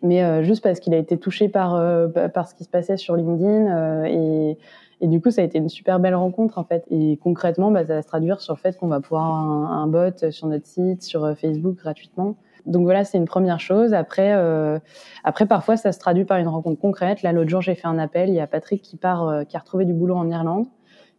mais euh, juste parce qu'il a été touché par euh, par ce qui se passait sur LinkedIn euh, et et du coup, ça a été une super belle rencontre en fait. Et concrètement, bah, ça va se traduire sur le fait qu'on va pouvoir avoir un, bot sur notre site, sur Facebook gratuitement. Donc voilà, c'est une première chose. Après, euh, après parfois, ça se traduit par une rencontre concrète. Là, l'autre jour, j'ai fait un appel. Il y a Patrick qui part, qui a retrouvé du boulot en Irlande,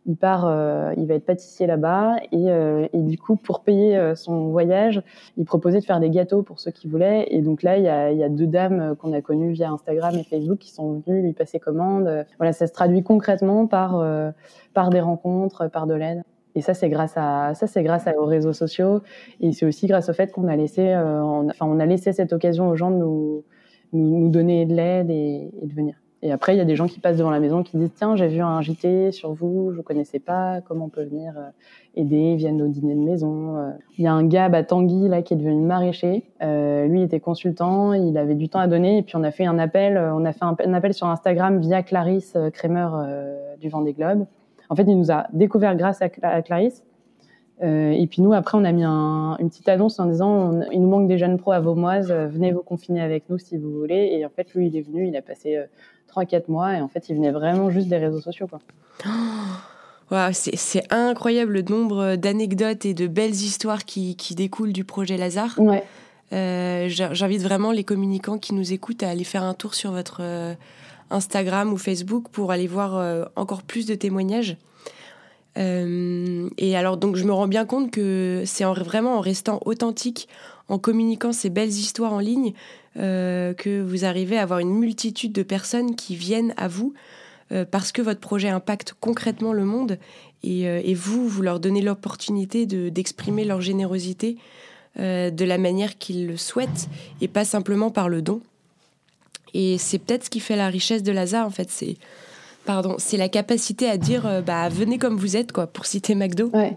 il part, euh, il va être pâtissier là-bas et, euh, et, du coup pour payer euh, son voyage, il proposait de faire des gâteaux pour ceux qui voulaient et donc là il y a, il y a deux dames qu'on a connues via Instagram et Facebook qui sont venues lui passer commande. Voilà, ça se traduit concrètement par par des rencontres, par de l'aide. Et ça, c'est grâce à ça, c'est grâce aux réseaux sociaux et c'est aussi grâce au fait qu'on a laissé, enfin, on a laissé cette occasion aux gens de nous nous, donner de l'aide et de venir. Et après, il y a des gens qui passent devant la maison qui disent Tiens, j'ai vu un JT sur vous, je ne connaissais pas, comment on peut venir euh, aider Ils viennent au dîner de maison. Euh. Il y a un gars à Tanguy là, qui est devenu maraîcher. Euh, lui, il était consultant, il avait du temps à donner. Et puis, on a fait un appel, on a fait un, appel sur Instagram via Clarisse Kramer du Vendée Globe. En fait, il nous a découvert grâce à, Clarisse. Et puis nous, après, on a mis un, une petite annonce en disant il nous manque des jeunes pros à Vaumoise, venez vous confiner avec nous si vous voulez. Et en fait, lui, il est venu, il a passé 3-4 mois. Et en fait, il venait vraiment juste des réseaux sociaux. Quoi. c'est incroyable le nombre d'anecdotes et de belles histoires qui, qui, découlent du projet Lazare. Ouais. Euh, j'invite vraiment les communicants qui nous écoutent à aller faire un tour sur votre euh, Instagram ou Facebook pour aller voir euh, encore plus de témoignages. Et alors, donc, je me rends bien compte que c'est vraiment en restant authentique, en communiquant ces belles histoires en ligne, euh, que vous arrivez à avoir une multitude de personnes qui viennent à vous euh, parce que votre projet impacte concrètement le monde et, euh, vous, vous leur donnez l'opportunité d'exprimer leur générosité de la manière qu'ils le souhaitent et pas simplement par le don. Et c'est peut-être ce qui fait la richesse de Lazare en fait, pardon, c'est la capacité à dire bah venez comme vous êtes quoi, pour citer McDo. Ouais.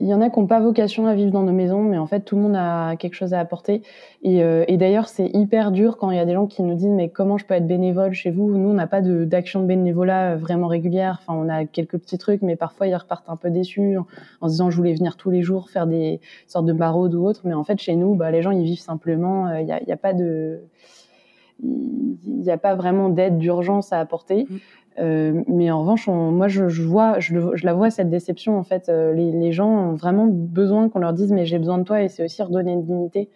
Il y en a qui n'ont pas vocation à vivre dans nos maisons, mais en fait, tout le monde a quelque chose à apporter. Et, euh, et d'ailleurs, c'est hyper dur quand il y a des gens qui nous disent mais comment je peux être bénévole chez vous? Nous, on n'a pas d'action de, bénévolat euh, vraiment régulière. Enfin, on a quelques petits trucs, mais parfois ils repartent un peu déçus en, se disant je voulais venir tous les jours faire des sortes de maraudes ou autres. Mais en fait, chez nous, bah, les gens ils vivent simplement. Euh, il n'y a, pas de il n'y a pas vraiment d'aide d'urgence à apporter. Mmh. Euh, mais en revanche, moi, je, je vois, je, je, la vois cette déception. En fait, euh, les, les, gens ont vraiment besoin qu'on leur dise, mais j'ai besoin de toi, et c'est aussi redonner une dignité.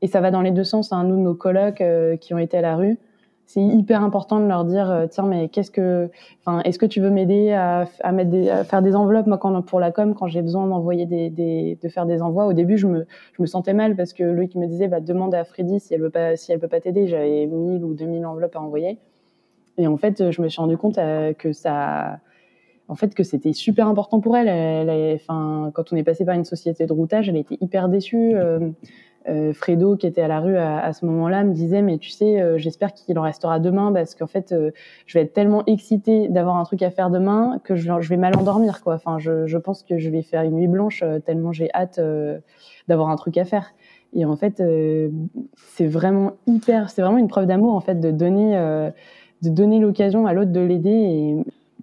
Et ça va dans les deux sens. Hein. Nous, nos colocs euh, qui ont été à la rue, c'est hyper important de leur dire, tiens, mais qu'est-ce que, enfin, est-ce que tu veux m'aider à, à, mettre à faire des enveloppes moi quand pour la com quand j'ai besoin d'envoyer des, de faire des envois? Au début, je me, je me sentais mal parce que qui me disait, bah, demande à Freddy si elle veut pas, si elle peut pas t'aider. J'avais 1000 ou 2000 enveloppes à envoyer. Et en fait, je me suis rendu compte euh, que ça, en fait, que c'était super important pour elle. elle, enfin, quand on est passé par une société de routage, elle était hyper déçue. Euh, euh, Fredo, qui était à la rue à, ce moment-là, me disait mais tu sais, j'espère qu'il en restera demain parce qu'en fait, je vais être tellement excitée d'avoir un truc à faire demain que je, vais mal endormir quoi. Enfin, je, je, pense que je vais faire une nuit blanche tellement j'ai hâte d'avoir un truc à faire. Et en fait, c'est vraiment hyper, c'est vraiment une preuve d'amour en fait de donner de donner l'occasion à l'autre de l'aider. Et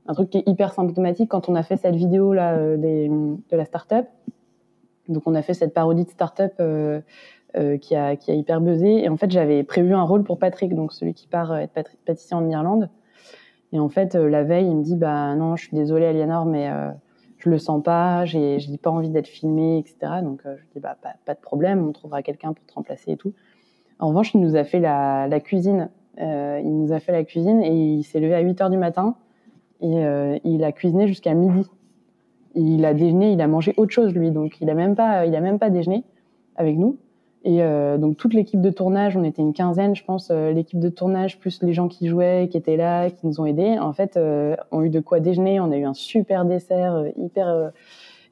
un truc qui est hyper symptomatique quand on a fait cette vidéo là euh, des, de la start-up. Donc on a fait cette parodie de start-up euh, euh, qui, a, hyper buzzé. Et en fait, j'avais prévu un rôle pour Patrick, donc celui qui part être pâtissier en Irlande. Et en fait, la veille, il me dit bah non, je suis désolée, Aliénor, mais je le sens pas, j'ai pas envie d'être filmé, etc. Donc je dis bah pas, de problème, on trouvera quelqu'un pour te remplacer et tout. En revanche, il nous a fait la, la cuisine euh, il nous a fait la cuisine et il s'est levé à 8 heures du matin et euh, il a cuisiné jusqu'à midi. Il a déjeuné, il a mangé autre chose lui, donc il a même pas, il a même pas déjeuné avec nous. Et euh, donc toute l'équipe de tournage, on était une quinzaine, je pense, l'équipe de tournage plus les gens qui jouaient, qui étaient là, qui nous ont aidés. En fait, euh, ont eu de quoi déjeuner. On a eu un super dessert, hyper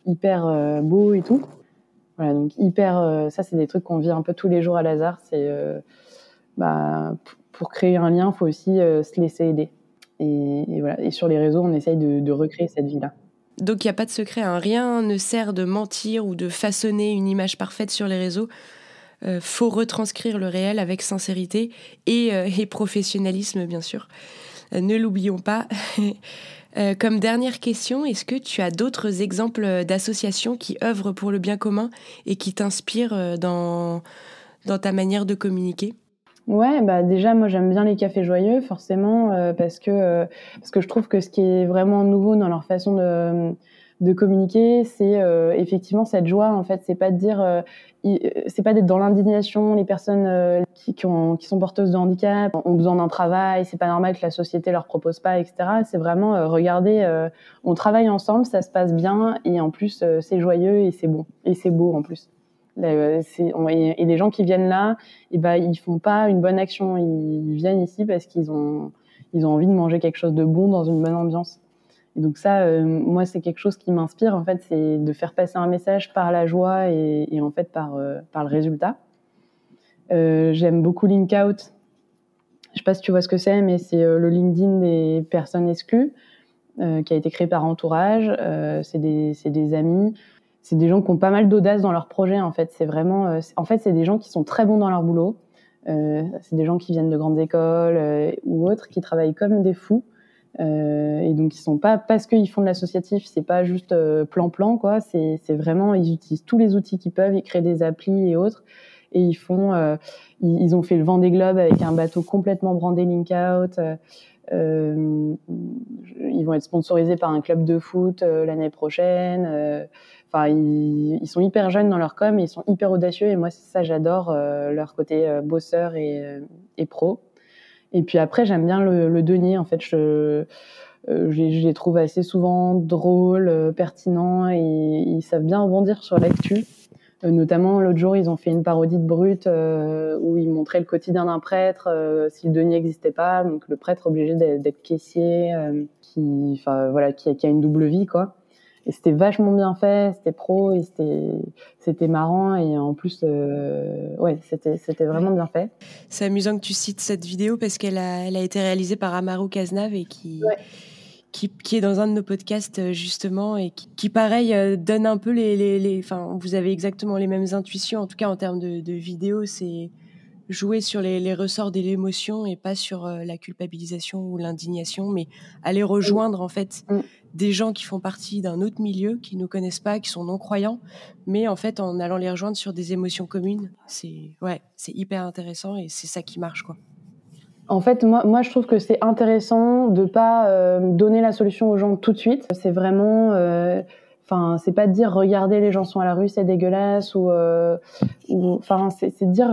hyper beau et tout. Voilà, donc hyper. ça, c'est des trucs qu'on vit un peu tous les jours à Lazare. C'est bah, pour créer un lien, faut aussi euh, se laisser aider. Et, voilà. et sur les réseaux, on essaye de, recréer cette vie-là. Donc il n'y a pas de secret, hein. rien ne sert de mentir ou de façonner une image parfaite sur les réseaux. Euh, faut retranscrire le réel avec sincérité et, euh, professionnalisme, bien sûr. ne l'oublions pas. comme dernière question, est-ce que tu as d'autres exemples d'associations qui œuvrent pour le bien commun et qui t'inspirent dans ta manière de communiquer? Ouais, bah déjà moi j'aime bien les cafés joyeux forcément euh, parce que euh, parce que je trouve que ce qui est vraiment nouveau dans leur façon de de communiquer, c'est euh, effectivement cette joie. En fait, c'est pas de dire, euh, c'est pas d'être dans l'indignation. Les personnes qui, qui, ont, qui, sont porteuses de handicap ont besoin d'un travail. C'est pas normal que la société leur propose pas, etc. C'est vraiment regarder. on travaille ensemble, ça se passe bien, et en plus c'est joyeux et c'est bon et c'est beau en plus. Et, les gens qui viennent là, et ben ils font pas une bonne action. Ils viennent ici parce qu'ils ont envie de manger quelque chose de bon dans une bonne ambiance. Et donc ça, euh, moi, c'est quelque chose qui m'inspire, en fait, c'est de faire passer un message par la joie et, en fait par, euh, le résultat. Euh, j'aime beaucoup Linkout. Je sais pas si tu vois ce que c'est, mais c'est le LinkedIn des personnes exclues, qui a été créé par Entourage. c'est des, amis. C'est des gens qui ont pas mal d'audace dans leur projet, en fait. C'est vraiment, en fait, c'est des gens qui sont très bons dans leur boulot. c'est des gens qui viennent de grandes écoles ou autres, qui travaillent comme des fous euh, et donc ils sont pas parce qu'ils font de l'associatif, c'est pas juste euh, plan-plan quoi. C'est vraiment ils utilisent tous les outils qu'ils peuvent, ils créent des applis et autres. Et ils font, euh, ils, ont fait le vent des globes avec un bateau complètement brandé Link Out. Euh, ils vont être sponsorisés par un club de foot l'année prochaine. Enfin, ils, sont hyper jeunes dans leur com, et ils sont hyper audacieux. Et moi, ça, j'adore leur côté bosseur et, et pro. Et puis après, j'aime bien le, denier. En fait, je, euh, les trouve assez souvent drôles, euh, pertinents et ils savent bien rebondir sur l'actu. Euh, notamment, l'autre jour, ils ont fait une parodie de Brut où ils montraient le quotidien d'un prêtre si le denier n'existait pas. Donc, le prêtre obligé d'être caissier, qui, voilà, qui, a une double vie, quoi. Et c'était vachement bien fait, c'était pro et c'était c'était marrant et en plus euh, ouais c'était c'était vraiment bien fait. C'est amusant que tu cites cette vidéo parce qu'elle a elle a été réalisée par Amaru Kaznav et qui qui, qui, est dans un de nos podcasts euh, justement et qui, qui pareil euh, donne un peu les, les, les, enfin vous avez exactement les mêmes intuitions. En tout cas en termes de, de vidéo c'est jouer sur les, les ressorts de l'émotion et pas sur la culpabilisation ou l'indignation mais aller rejoindre en fait mm des gens qui font partie d'un autre milieu, qui ne nous connaissent pas, qui sont non-croyants, mais en fait, en allant les rejoindre sur des émotions communes, c'est ouais, hyper intéressant et c'est ça qui marche, quoi. En fait, moi, je trouve que c'est intéressant de pas euh, donner la solution aux gens tout de suite. C'est vraiment, euh, enfin, c'est pas de dire regardez les gens sont à la rue, c'est dégueulasse ou, euh, enfin, c'est dire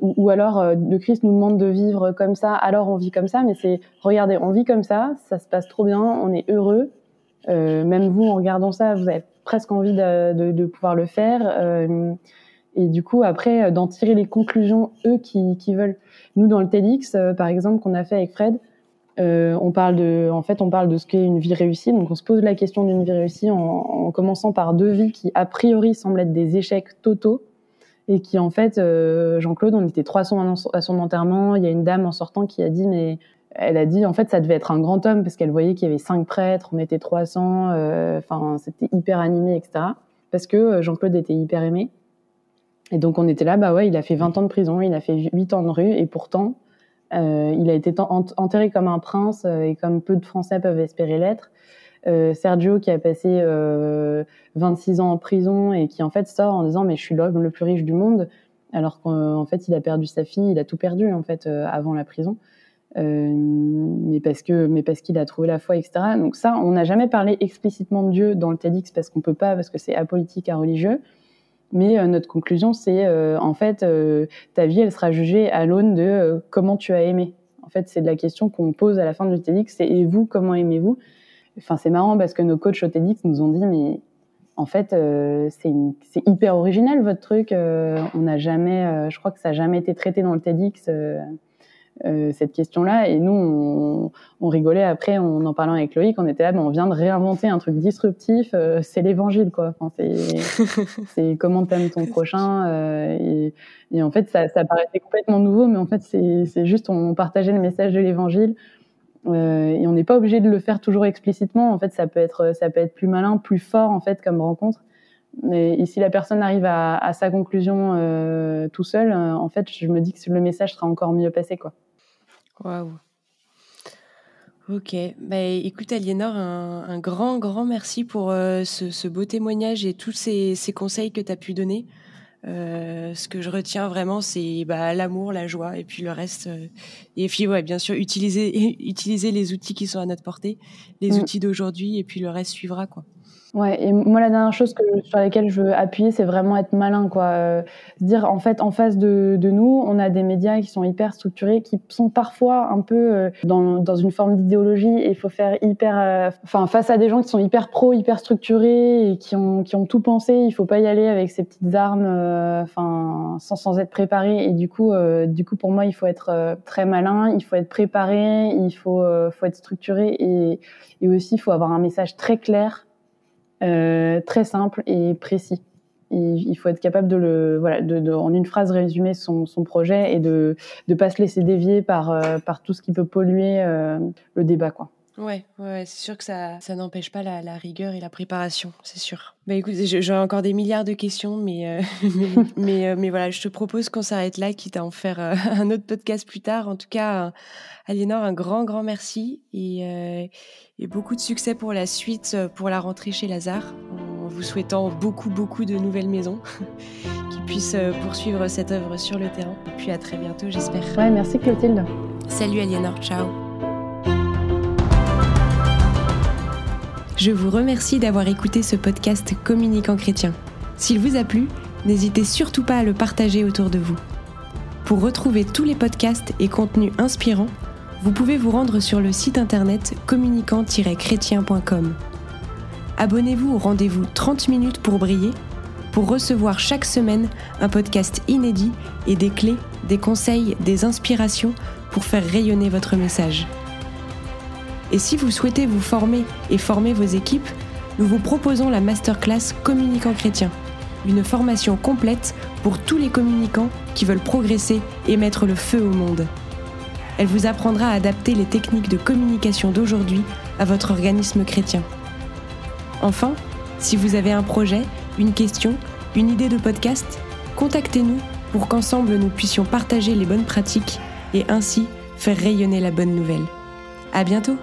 ou, alors le Christ nous demande de vivre comme ça, alors on vit comme ça, mais c'est regardez, on vit comme ça, ça se passe trop bien, on est heureux, même vous, en regardant ça, vous avez presque envie de, pouvoir le faire. Euh, et du coup, après, euh, d'en tirer les conclusions, eux, qui, veulent. Nous, dans le TEDx, euh, par exemple, qu'on a fait avec Fred, euh, on parle de, en fait, on parle de ce qu'est une vie réussie. Donc, on se pose la question d'une vie réussie en, en, commençant par deux vies qui, a priori, semblent être des échecs totaux. Et qui, en fait, Jean-Claude, on était 300 à son enterrement. Il y a une dame en sortant qui a dit, mais elle a dit en fait ça devait être un grand homme parce qu'elle voyait qu'il y avait cinq prêtres, on était 300, euh, enfin c'était hyper animé, etc. Parce que euh, Jean-Claude était hyper aimé. Et donc on était là, bah ouais, il a fait 20 ans de prison, il a fait 8 ans de rue, et pourtant euh, il a été enterré comme un prince et comme peu de Français peuvent espérer l'être. Sergio qui a passé 26 ans en prison et qui en fait sort en disant mais je suis l'homme le plus riche du monde alors qu'en fait il a perdu sa fille, il a tout perdu en fait avant la prison. Euh, mais parce que, mais parce qu'il a trouvé la foi, etc. Donc ça, on n'a jamais parlé explicitement de Dieu dans le TEDx parce qu'on peut pas, parce que c'est apolitique, à religieux. Mais euh, notre conclusion, c'est euh, en fait, ta vie, elle sera jugée à l'aune de comment tu as aimé. En fait, c'est de la question qu'on pose à la fin du TEDx, c'est et vous, comment aimez-vous? Enfin, c'est marrant parce que nos coachs au TEDx nous ont dit, mais en fait, c'est hyper original votre truc. on n'a jamais, je crois que ça n'a jamais été traité dans le TEDx. Euh, cette question-là. Et nous, on, on, rigolait après, en en parlant avec Loïc, on était là, mais on vient de réinventer un truc disruptif. Euh, c'est l'évangile, quoi. Enfin, c'est comment t'aimes ton prochain. Euh, et, et, en fait, ça, ça, paraissait complètement nouveau, mais en fait, c'est juste on partageait le message de l'évangile. et on n'est pas obligé de le faire toujours explicitement. En fait, ça peut être ça peut être plus malin, plus fort en fait comme rencontre. Mais si la personne arrive à, à sa conclusion tout seul, en fait, je me dis que le message sera encore mieux passé, quoi. Waouh. Ok, bah, écoute Aliénor, un, grand, grand merci pour euh, ce, beau témoignage et tous ces, conseils que tu as pu donner. Euh, ce que je retiens vraiment, c'est bah, l'amour, la joie et puis le reste. Euh, et puis, ouais, bien sûr, utiliser, utiliser les outils qui sont à notre portée, les mm. outils d'aujourd'hui et puis le reste suivra. quoi. Ouais, et moi la dernière chose que, sur laquelle je veux appuyer, c'est vraiment être malin, quoi. Euh, dire en fait, en face de, de, nous, on a des médias qui sont hyper structurés, qui sont parfois un peu euh, dans, dans une forme d'idéologie, et il faut faire hyper, euh, enfin face à des gens qui sont hyper pro, hyper structurés et qui ont qui ont tout pensé, il faut pas y aller avec ces petites armes, enfin sans sans être préparé. Et du coup, du coup pour moi, il faut être très malin, il faut être préparé, il faut faut être structuré et et aussi il faut avoir un message très clair euh, très simple et précis. il faut être capable de le, voilà, de, de, en une phrase résumer son, son projet et de ne pas se laisser dévier par, euh, par tout ce qui peut polluer euh, le débat, quoi. Ouais, ouais c'est sûr que ça, ça n'empêche pas la, la, rigueur et la préparation, c'est sûr. Bah écoute, j'aurais encore des milliards de questions, mais, mais, mais, mais, voilà, je te propose qu'on s'arrête là, quitte à en faire un autre podcast plus tard. En tout cas, Aliénor, un grand, grand merci et, et beaucoup de succès pour la suite, euh, pour la rentrée chez Lazare, en vous souhaitant beaucoup, beaucoup de nouvelles maisons qui puissent euh, poursuivre cette œuvre sur le terrain. Et puis à très bientôt, j'espère. Ouais, merci Clotilde. Salut Aliénor, ciao. Je vous remercie d'avoir écouté ce podcast Communicant chrétien. S'il vous a plu, n'hésitez surtout pas à le partager autour de vous. Pour retrouver tous les podcasts et contenus inspirants, vous pouvez vous rendre sur le site internet communicant-chrétien.com. Abonnez-vous au rendez-vous 30 minutes pour briller pour recevoir chaque semaine un podcast inédit et des clés, des conseils, des inspirations pour faire rayonner votre message. Et si vous souhaitez vous former et former vos équipes, nous vous proposons la masterclass Communicant chrétien, une formation complète pour tous les communicants qui veulent progresser et mettre le feu au monde. Elle vous apprendra à adapter les techniques de communication d'aujourd'hui à votre organisme chrétien. Enfin, si vous avez un projet, une question, une idée de podcast, contactez-nous pour qu'ensemble nous puissions partager les bonnes pratiques et ainsi faire rayonner la bonne nouvelle. À bientôt!